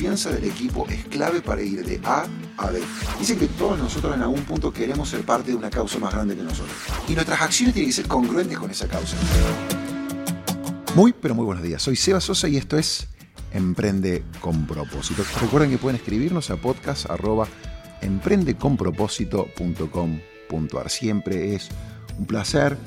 confianza del equipo es clave para ir de A a B. Dicen que todos nosotros en algún punto queremos ser parte de una causa más grande que nosotros. Y nuestras acciones tienen que ser congruentes con esa causa. Muy, pero muy buenos días. Soy Seba Sosa y esto es Emprende con propósito. Recuerden que pueden escribirnos a podcast emprendeconpropósito.com.ar. Siempre es un placer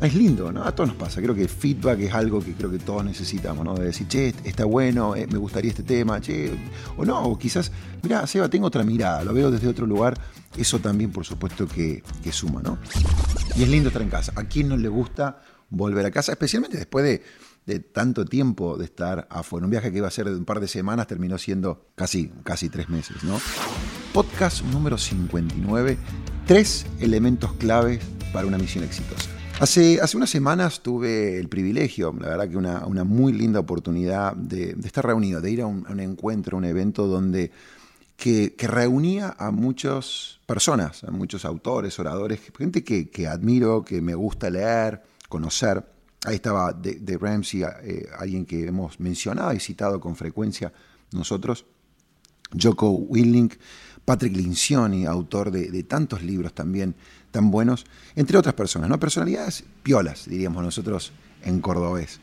es lindo, ¿no? A todos nos pasa. Creo que feedback es algo que creo que todos necesitamos, ¿no? De decir, che, está bueno, eh, me gustaría este tema, che, o no, o quizás, mira, Seba, tengo otra mirada, lo veo desde otro lugar. Eso también, por supuesto, que, suma, ¿no? Y es lindo estar en casa. ¿A quién no le gusta volver a casa? Especialmente después de, de tanto tiempo de estar afuera. Un viaje que iba a ser de un par de semanas terminó siendo casi, casi tres meses, ¿no? Podcast número 59. Tres elementos claves para una misión exitosa. Hace, hace unas semanas tuve el privilegio, la verdad que una, muy linda oportunidad de, estar reunido, de ir a un, encuentro, a un evento donde que, reunía a muchas personas, a muchos autores, oradores, gente que, admiro, que me gusta leer, conocer. Ahí estaba de, Ramsey, eh, alguien que hemos mencionado y citado con frecuencia nosotros, Joko Willink, Patrick Lincioni, autor de, tantos libros también tan buenos, entre otras personas, ¿no? Personalidades piolas, diríamos nosotros en cordobés.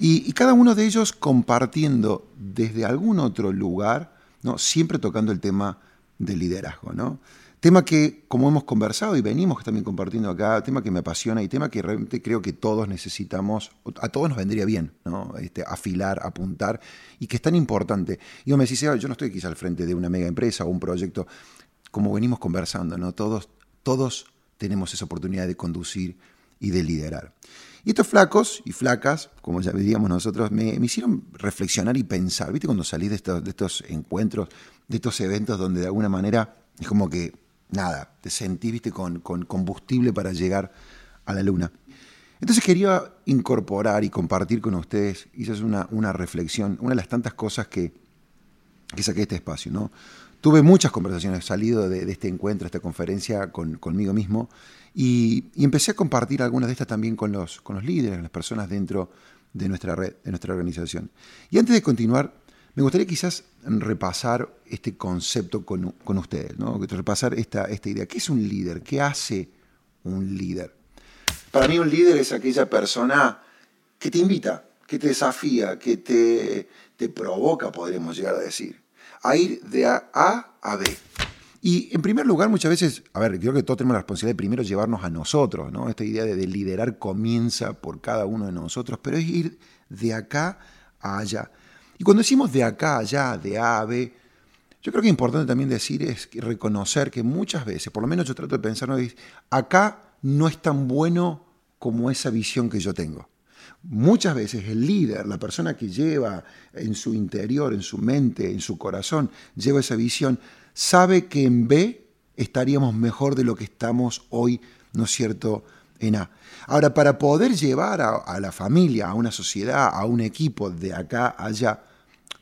Y, cada uno de ellos compartiendo desde algún otro lugar, ¿no? Siempre tocando el tema del liderazgo, ¿no? Tema que, como hemos conversado y venimos también compartiendo acá, tema que me apasiona y tema que realmente creo que todos necesitamos, a todos nos vendría bien, ¿no? Este, afilar, apuntar, y que es tan importante. Y yo me decís, yo no estoy quizá al frente de una mega empresa o un proyecto, como venimos conversando, ¿no? Todos, todos tenemos esa oportunidad de conducir y de liderar. Y estos flacos y flacas, como ya diríamos nosotros, me, hicieron reflexionar y pensar. ¿Viste cuando estos, de estos encuentros, de estos eventos donde de alguna manera es como que nada, te sentí, viste, con, combustible para llegar a la luna. Entonces quería incorporar y compartir con ustedes, es una, una reflexión, una de las tantas cosas que, que saqué de este espacio. ¿no? Tuve muchas conversaciones, salido de, este encuentro, esta conferencia con, conmigo mismo, y, empecé a compartir algunas de estas también con los, con los líderes, las personas dentro de nuestra red, de nuestra organización. Y antes de continuar, me gustaría quizás repasar este concepto con, ustedes, ¿no? repasar esta, esta idea. ¿Qué es un líder? ¿Qué hace un líder? Para mí un líder es aquella persona que te invita, que te desafía, que te, te provoca, podríamos llegar a decir, a ir de A a B. Y en primer lugar, muchas veces, a ver, creo que todos tenemos la responsabilidad de primero llevarnos a nosotros, ¿no? Esta idea de, de liderar comienza por cada uno de nosotros, pero es ir de acá a allá. Y cuando decimos de acá allá, de A a B, yo creo que es importante también decir es reconocer que muchas veces, por lo menos yo trato de pensar, acá no es tan bueno como esa visión que yo tengo. Muchas veces el líder, la persona que lleva en su interior, en su mente, en su corazón, lleva esa visión, sabe que en B estaríamos mejor de lo que estamos hoy, ¿no es cierto?, en A. Ahora, para poder llevar a, a la familia, a una sociedad, a un equipo de acá a allá,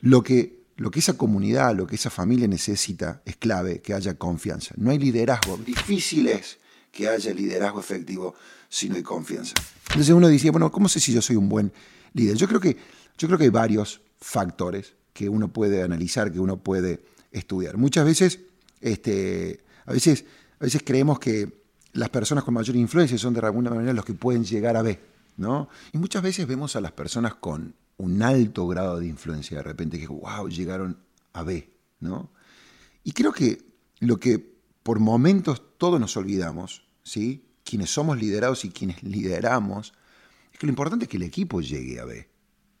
lo que, lo que esa comunidad, lo que esa familia necesita es clave, que haya confianza. No hay liderazgo. Difícil es que haya liderazgo efectivo si no hay confianza. Entonces uno decía, bueno, ¿cómo sé si yo soy un buen líder? Yo creo que, yo creo que hay varios factores que uno puede analizar, que uno puede estudiar. Muchas veces, este, a veces, a veces creemos que las personas con mayor influencia son de alguna manera los que pueden llegar a ver, ¿no? Y muchas veces vemos a las personas con un alto grado de influencia de repente, que wow, llegaron a B, ¿no? Y creo que lo que por momentos todos nos olvidamos, ¿sí? Quienes somos liderados y quienes lideramos, es que lo importante es que el equipo llegue a B,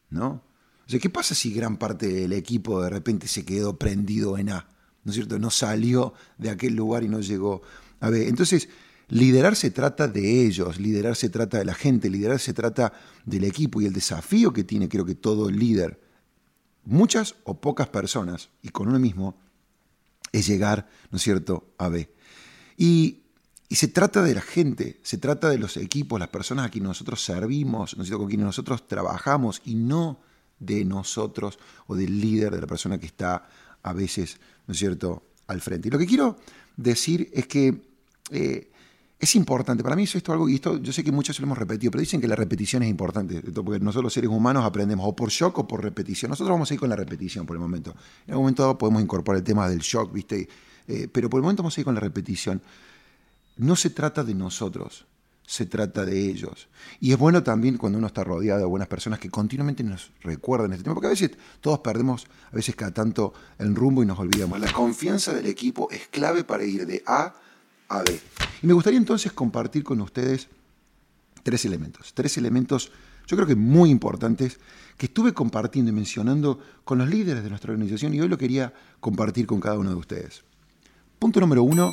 ¿no? O sea, ¿qué pasa si gran parte del equipo de repente se quedó prendido en A? ¿No es cierto? No salió de aquel lugar y no llegó a B. Entonces, Liderar se trata de ellos, liderar se trata de la gente, liderar se trata del equipo y el desafío que tiene creo que todo líder, muchas o pocas personas, y con uno mismo, es llegar, ¿no es cierto?, a B. Y, se trata de la gente, se trata de los equipos, las personas a quienes nosotros servimos, ¿no es cierto?, con quienes nosotros trabajamos y no de nosotros o del líder, de la persona que está a veces, ¿no es cierto?, al frente. Y lo que quiero decir es que eh, es importante. Para mí eso es algo, y esto yo sé que muchos lo hemos repetido, pero dicen que la repetición es importante, porque nosotros los seres humanos aprendemos o por shock o por repetición. Nosotros vamos a ir con la repetición por el momento. En algún momento podemos incorporar el tema del shock, ¿viste? Eh, pero por el momento vamos a ir con la repetición. No se trata de nosotros, se trata de ellos. Y es bueno también cuando uno está rodeado de buenas personas que continuamente nos recuerden este tema, porque a veces todos perdemos, a veces cada tanto el rumbo y nos olvidamos. La confianza del equipo es clave para ir de A a B. Y me gustaría entonces compartir con ustedes tres elementos, tres elementos yo creo que muy importantes que estuve compartiendo y mencionando con los líderes de nuestra organización y hoy lo quería compartir con cada uno de ustedes. Punto número uno,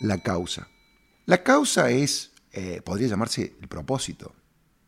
la causa. La causa es, eh, podría llamarse el propósito,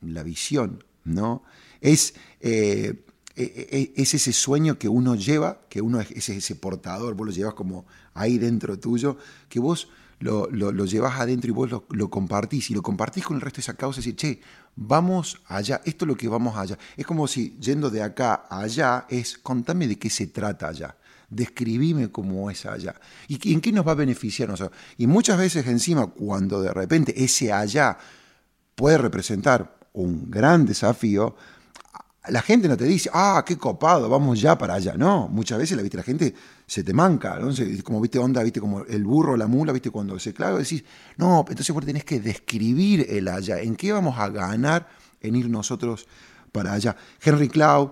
la visión, ¿no? Es, eh, e, e, es ese sueño que uno lleva, que uno es ese portador, vos lo llevas como ahí dentro tuyo, que vos lo, lo, llevas adentro y vos lo, compartís y lo compartís con el resto de esa causa y decís, che, vamos allá, esto es lo que vamos allá. Es como si yendo de acá a allá es, contame de qué se trata allá, describime cómo es allá y en qué nos va a beneficiar. y muchas veces encima, cuando de repente ese allá puede representar un gran desafío, la gente no te dice, ah, qué copado, vamos ya para allá. No, muchas veces la, la gente se te manca, ¿no? como viste onda, viste como el burro, la mula, viste cuando se clava, decís, no, entonces vos tenés que describir el allá, en qué vamos a ganar en ir nosotros para allá. Henry Cloud,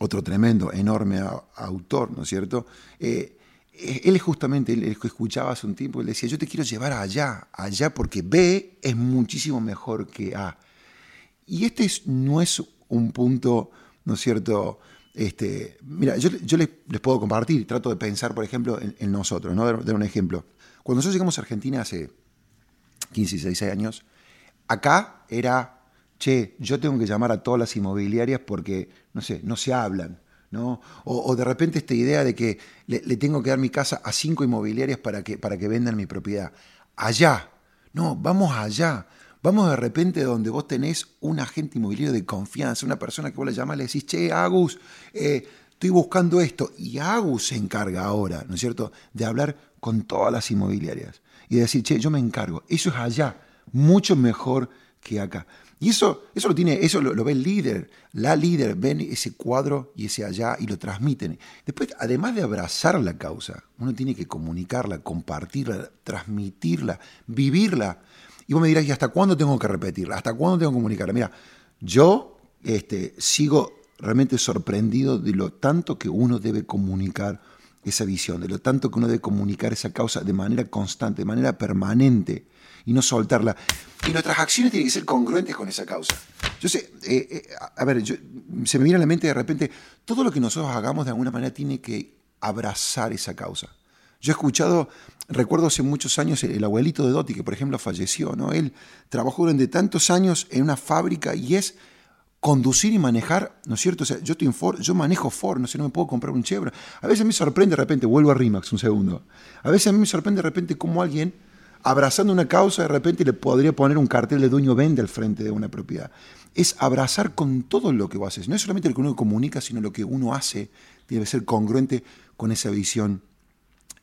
otro tremendo, enorme autor, ¿no es cierto? Eh, él es justamente, él escuchaba hace un tiempo, él decía, yo te quiero llevar allá, allá porque B es muchísimo mejor que A. Y este no es un punto, ¿no es cierto? Este, mira, yo, les, puedo compartir, trato de pensar, por ejemplo, en, nosotros, ¿no? Dar, un ejemplo. Cuando nosotros llegamos a Argentina hace 15, 16 años, acá era, che, yo tengo que llamar a todas las inmobiliarias porque, no sé, no se hablan, ¿no? O, de repente esta idea de que le, tengo que dar mi casa a cinco inmobiliarias para que, para que vendan mi propiedad. Allá, no, vamos allá. Vamos de repente donde vos tenés un agente inmobiliario de confianza, una persona que vos le llamas y le decís, che, Agus, eh, estoy buscando esto. Y Agus se encarga ahora, ¿no es cierto?, de hablar con todas las inmobiliarias y de decir, che, yo me encargo. Eso es allá, mucho mejor que acá. Y eso, eso lo tiene, eso lo, ve el líder, la líder, ven ese cuadro y ese allá y lo transmiten. Después, además de abrazar la causa, uno tiene que comunicarla, compartirla, transmitirla, vivirla. Y vos me dirás, ¿y hasta cuándo tengo que repetirla? ¿Hasta cuándo tengo que comunicarla? Mira, yo este, sigo realmente sorprendido de lo tanto que uno debe comunicar esa visión, de lo tanto que uno debe comunicar esa causa de manera constante, de manera permanente y no soltarla. Y nuestras acciones tienen que ser congruentes con esa causa. Yo sé, eh, eh, a ver, se me viene a la mente de repente, todo lo que nosotros hagamos de alguna manera tiene que abrazar esa causa. Yo he escuchado, recuerdo hace muchos años el abuelito de Dotti, que por ejemplo falleció, ¿no? Él trabajó durante tantos años en una fábrica y es conducir y manejar, ¿no es cierto? O sea, yo, estoy Ford, yo manejo Ford, no sé, no me puedo comprar un Chevrolet. A veces me sorprende de repente, vuelvo a Rimax un segundo, a veces a mí me sorprende de repente cómo alguien, abrazando una causa, de repente le podría poner un cartel de dueño vende al frente de una propiedad. Es abrazar con todo lo que vos haces. No es solamente lo que uno comunica, sino lo que uno hace debe ser congruente con esa visión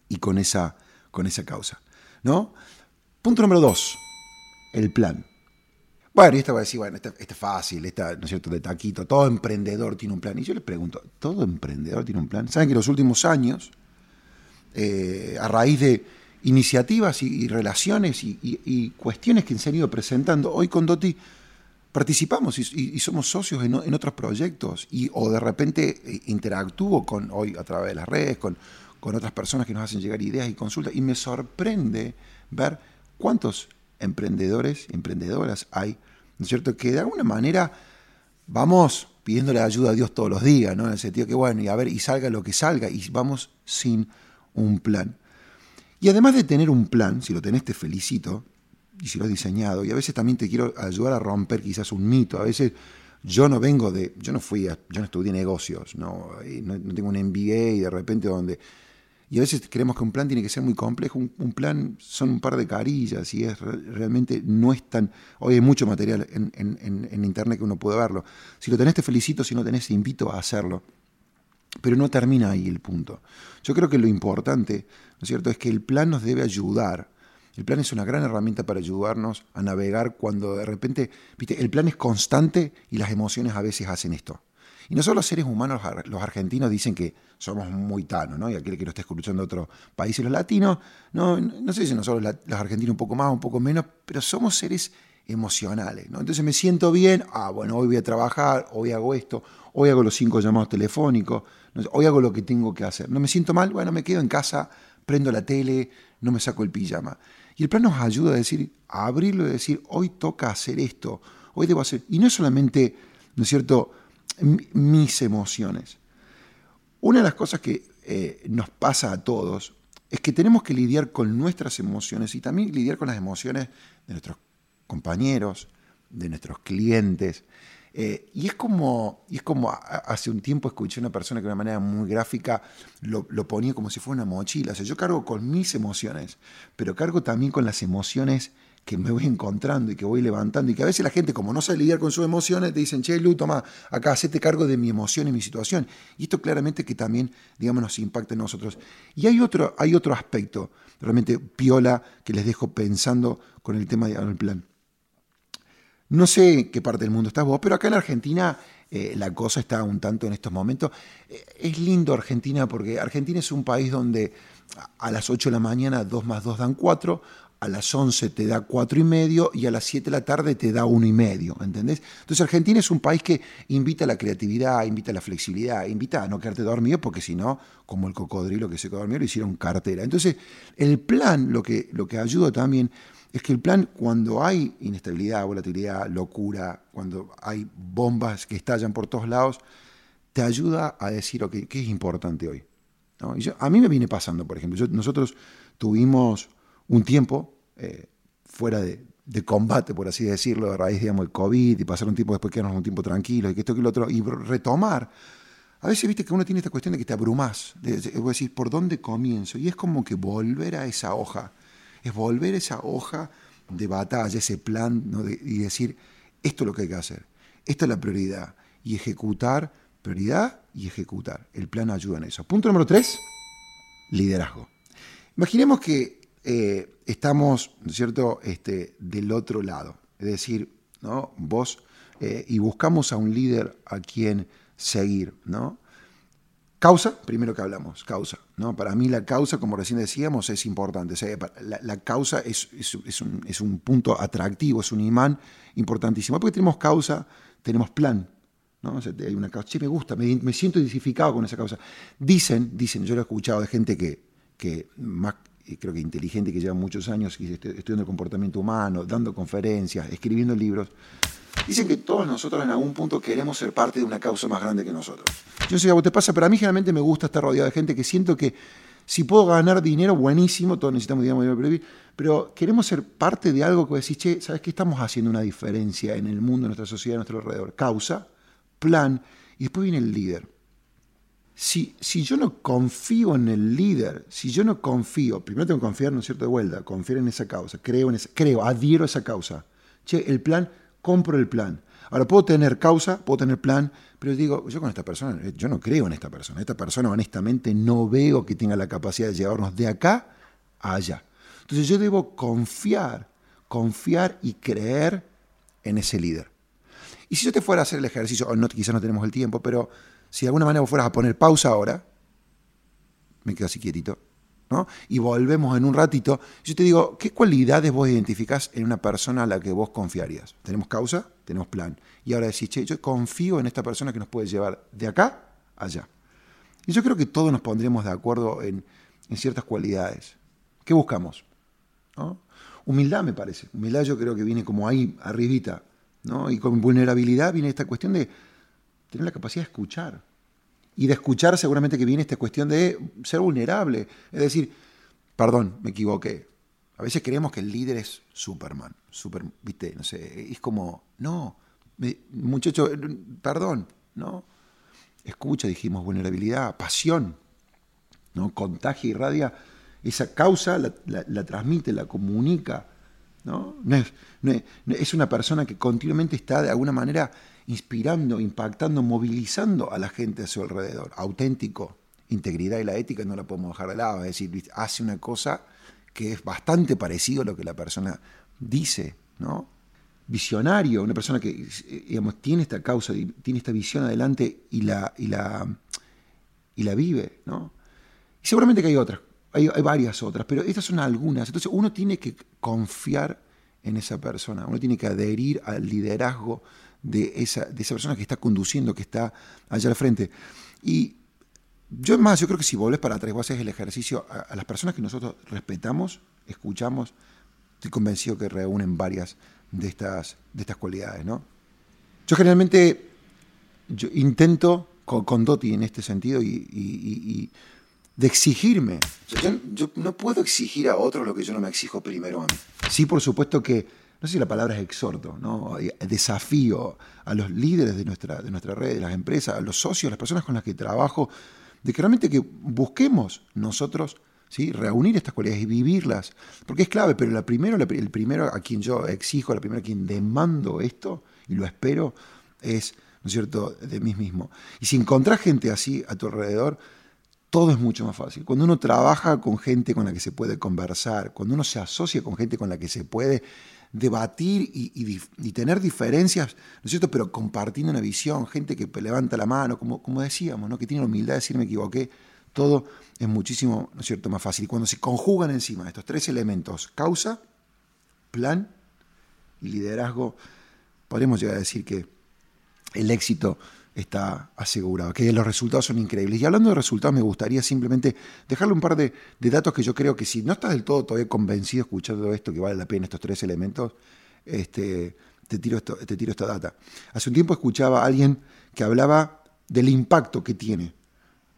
y con esa, con esa causa. ¿no? Punto número dos, el plan. Bueno, y esta va a decir, bueno, esta, es fácil, esta, ¿no es cierto?, de taquito, todo emprendedor tiene un plan. Y yo les pregunto, ¿todo emprendedor tiene un plan? ¿Saben que en los últimos años, eh, a raíz de iniciativas y, relaciones y, cuestiones que se han ido presentando, hoy con Doti participamos y, somos socios en, en, otros proyectos y, o de repente eh, interactúo con, hoy a través de las redes, con, con otras personas que nos hacen llegar ideas y consultas. Y me sorprende ver cuántos emprendedores, emprendedoras hay, ¿no es cierto?, que de alguna manera vamos pidiéndole ayuda a Dios todos los días, ¿no? En el sentido que, bueno, y a ver, y salga lo que salga, y vamos sin un plan. Y además de tener un plan, si lo tenés te felicito, y si lo has diseñado, y a veces también te quiero ayudar a romper quizás un mito, a veces yo no vengo de, yo no fui, a, yo no estudié negocios, no, no, tengo un MBA y de repente donde y a veces creemos que un plan tiene que ser muy complejo. Un, plan son un par de carillas y es realmente no es tan... Hoy hay mucho material en, internet que uno puede verlo. Si lo tenés te felicito, si no tenés te invito a hacerlo. Pero no termina ahí el punto. Yo creo que lo importante, ¿no es cierto?, es que el plan nos debe ayudar El plan es una gran herramienta para ayudarnos a navegar cuando de repente, viste, el plan es constante y las emociones a veces hacen esto. Y nosotros los seres humanos, los argentinos, dicen que somos muy tanos, ¿no? Y aquel que lo está escuchando de otros países, los latinos, no, no sé si nosotros los argentinos un poco más, un poco menos, pero somos seres emocionales, ¿no? Entonces me siento bien, ah, bueno, hoy voy a trabajar, hoy hago esto, hoy hago los cinco llamados telefónicos, hoy hago lo que tengo que hacer. No me siento mal, bueno, me quedo en casa, prendo la tele, no me saco el pijama. Y el plan nos ayuda a decir, a abrirlo y decir, hoy toca hacer esto, hoy debo hacer. Y no es solamente, ¿no es cierto?, mis emociones. Una de las cosas que eh, nos pasa a todos es que tenemos que lidiar con nuestras emociones y también lidiar con las emociones de nuestros compañeros, de nuestros clientes. Eh, y, es como, es como hace un tiempo escuché una persona que de una manera muy gráfica lo, lo, ponía como si fuera una mochila. O sea, yo cargo con mis emociones, pero cargo también con las emociones que me voy encontrando y que voy levantando y que a veces la gente como no sabe lidiar con sus emociones te dicen, che, Lu, toma, acá hacete cargo de mi emoción y mi situación. Y esto claramente que también, digamos, nos impacta en nosotros. Y hay otro, hay otro aspecto, realmente piola, que les dejo pensando con el tema del plan. No sé qué parte del mundo estás vos, pero acá en Argentina eh, la cosa está un tanto en estos momentos. Eh, es lindo Argentina porque Argentina es un país donde a las 8 de la mañana 2 más 2 dan 4, a las 11 te da cuatro y medio y a las 7 de la tarde te da uno y medio, ¿entendés? Entonces Argentina es un país que invita a la creatividad, invita a la flexibilidad, invita a no quedarte dormido porque si no, como el cocodrilo que se quedó dormido, lo hicieron cartera. Entonces el plan lo que, lo que ayuda también es que el plan cuando hay inestabilidad, volatilidad, locura, cuando hay bombas que estallan por todos lados, te ayuda a decir, ok, ¿qué es importante hoy? a mí me viene pasando, por ejemplo, nosotros tuvimos un tiempo eh, fuera de, combate, por así decirlo, a raíz, digamos, del COVID y pasar un tiempo después quedarnos un tiempo tranquilos y que esto que lo otro, y retomar. A veces viste que uno tiene esta cuestión de que te de, decir, ¿por dónde comienzo? Y es como que volver a esa hoja, es volver esa hoja de batalla, ese plan, y decir, esto es lo que hay que hacer, esta es la prioridad, y ejecutar, prioridad y ejecutar. El plan ayuda en eso. Punto número tres, liderazgo. Imaginemos que eh, estamos, ¿no es cierto?, este, del otro lado. Es decir, ¿no? vos, eh, y buscamos a un líder a quien seguir, ¿no? Causa, primero que hablamos, causa. ¿no? Para mí la causa, como recién decíamos, es importante. la, causa es, es, un, punto atractivo, es un imán importantísimo. Porque tenemos causa, tenemos plan. ¿no? hay una causa, sí, me gusta, me, me, siento identificado con esa causa. Dicen, dicen, yo lo he escuchado de gente que, que más creo que inteligente, que lleva muchos años estudiando el comportamiento humano, dando conferencias, escribiendo libros, dicen que todos nosotros en algún punto queremos ser parte de una causa más grande que nosotros. Yo no sé si a vos te pasa, pero a mí generalmente me gusta estar rodeado de gente que siento que si puedo ganar dinero, buenísimo, todos necesitamos dinero para vivir, pero queremos ser parte de algo que decís, che, ¿sabes qué? Estamos haciendo una diferencia en el mundo, en nuestra sociedad, en nuestro alrededor. Causa, plan, y después viene el líder si, yo no confío en el líder, si yo no confío, primero tengo que confiar, ¿no es cierto?, de vuelta, confiar en esa causa, creo, en esa, creo, adhiero a esa causa. Che, el plan, compro el plan. Ahora, puedo tener causa, puedo tener plan, pero digo, yo con esta persona, eh, yo no creo en esta persona. Esta persona, honestamente, no veo que tenga la capacidad de llevarnos de acá a allá. Entonces yo debo confiar, confiar y creer en ese líder. Y si yo te fuera a hacer el ejercicio, no, quizás no tenemos el tiempo, pero si de alguna manera vos fueras a poner pausa ahora, me quedo así quietito, ¿no? Y volvemos en un ratito. Yo te digo, ¿qué cualidades vos identificás en una persona a la que vos confiarías? Tenemos causa, tenemos plan. Y ahora decís, che, yo confío en esta persona que nos puede llevar de acá a allá. Y yo creo que todos nos pondremos de acuerdo en, ciertas cualidades. ¿Qué buscamos? Humildad me parece. Humildad yo creo que viene como ahí, arribita. ¿no? Y con vulnerabilidad viene esta cuestión de tener la capacidad de escuchar. Y de escuchar seguramente que viene esta cuestión de ser vulnerable. Es decir, perdón, me equivoqué. A veces creemos que el líder es Superman, super, viste, no sé, es como, no, muchacho, perdón, ¿no? Escucha, dijimos, vulnerabilidad, pasión, ¿no? Contagia y radia esa causa, la, transmite, la comunica, ¿no? es, es una persona que continuamente está de alguna manera inspirando, impactando, movilizando a la gente a su alrededor. Auténtico, integridad y la ética no la podemos dejar de lado. Es decir, hace una cosa que es bastante parecido a lo que la persona dice, ¿no? Visionario, una persona que digamos, tiene esta causa, tiene esta visión adelante y la, y la, y la vive, ¿no? Y seguramente que hay otras, hay, hay varias otras, pero estas son algunas. Entonces uno tiene que confiar en esa persona, uno tiene que adherir al liderazgo de esa, de esa persona que está conduciendo, que está allá al frente. Y yo más, yo creo que si volvés para atrás, vos haces el ejercicio a, las personas que nosotros respetamos, escuchamos, estoy convencido que reúnen varias de estas, de estas cualidades, ¿no? Yo generalmente yo intento con, Doti en este sentido y, de exigirme. Yo, yo, no puedo exigir a otros lo que yo no me exijo primero a mí. Sí, por supuesto que no sé si la palabra es exhorto, ¿no? desafío a los líderes de nuestra, de red, de las empresas, a los socios, a las personas con las que trabajo, de que realmente que busquemos nosotros ¿sí? reunir estas cualidades y vivirlas, porque es clave, pero la primero, el primero a quien yo exijo, la primera a quien demando esto y lo espero es, ¿no es cierto?, de mí mismo. Y si encontrás gente así a tu alrededor, todo es mucho más fácil. Cuando uno trabaja con gente con la que se puede conversar, cuando uno se asocia con gente con la que se puede debatir y, tener diferencias, ¿no es cierto? Pero compartiendo una visión, gente que levanta la mano, como, como decíamos, ¿no? Que tiene la humildad de decir me equivoqué, todo es muchísimo, ¿no es cierto?, más fácil. Y cuando se conjugan encima estos tres elementos, causa, plan y liderazgo, podemos llegar a decir que el éxito está asegurado, que los resultados son increíbles. Y hablando de resultados, me gustaría simplemente dejarle un par de, datos que yo creo que si no estás del todo todavía convencido escuchando esto, que vale la pena estos tres elementos, este, te, tiro esto, te tiro esta data. Hace un tiempo escuchaba a alguien que hablaba del impacto que tiene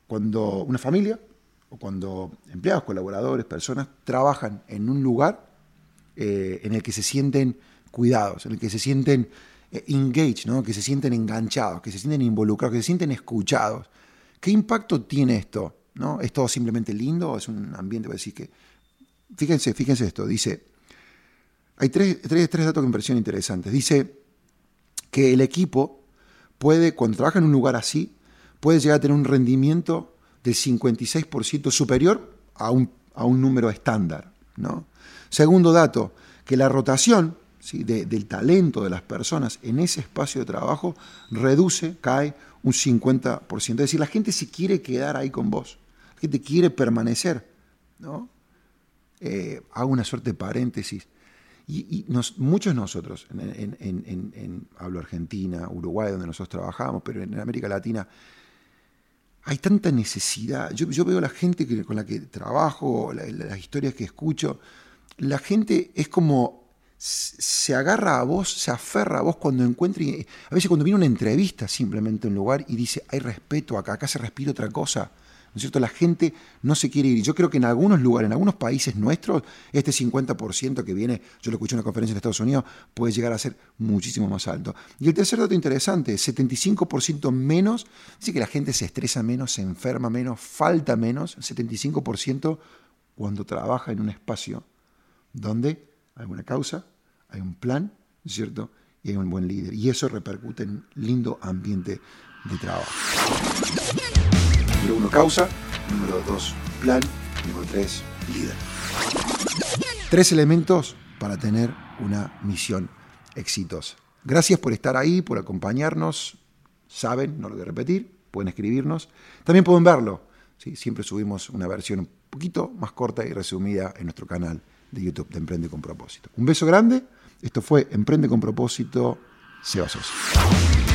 cuando una familia o cuando empleados, colaboradores, personas trabajan en un lugar eh, en el que se sienten cuidados, en el que se sienten eh, engage, ¿no? que se sienten enganchados, que se sienten involucrados, que se sienten escuchados. ¿Qué impacto tiene esto? ¿No? ¿Es todo simplemente lindo es un ambiente? Decir que, fíjense, fíjense esto, dice, hay tres, tres, tres datos que me parecieron interesantes. Dice que el equipo puede, cuando trabaja en un lugar así, puede llegar a tener un rendimiento del 56% superior a un, a un número estándar. ¿no? Segundo dato, que la rotación del talento de las personas en ese espacio de trabajo reduce, cae un 50%. Es decir, la gente se quiere quedar ahí con vos, la gente quiere permanecer. ¿no? Eh, hago una suerte de paréntesis. Y, muchos de nosotros, en, hablo Argentina, Uruguay, donde nosotros trabajamos, pero en América Latina, hay tanta necesidad. Yo, yo veo la gente que, con la que trabajo, las historias que escucho, la gente es como se agarra a vos, se aferra a vos cuando encuentre, a veces cuando viene una entrevista simplemente a un lugar y dice, hay respeto acá, acá se respira otra cosa. ¿No es cierto? La gente no se quiere ir. Yo creo que en algunos lugares, en algunos países nuestros, este 50% que viene, yo lo escuché en una conferencia en Estados Unidos, puede llegar a ser muchísimo más alto. Y el tercer dato interesante, 75% menos, así que la gente se estresa menos, se enferma menos, falta menos, 75% cuando trabaja en un espacio donde hay una causa, hay un plan, ¿cierto? Y hay un buen líder. Y eso repercute en un lindo ambiente de trabajo. Número uno, causa. Número dos, plan. Número tres, líder. Tres elementos para tener una misión exitosa. Gracias por estar ahí, por acompañarnos. Saben, no lo voy a repetir, pueden escribirnos. También pueden verlo. ¿sí? Siempre subimos una versión un poquito más corta y resumida en nuestro canal de YouTube de Emprende con Propósito. Un beso grande. Esto fue Emprende con Propósito, Seba Sosa.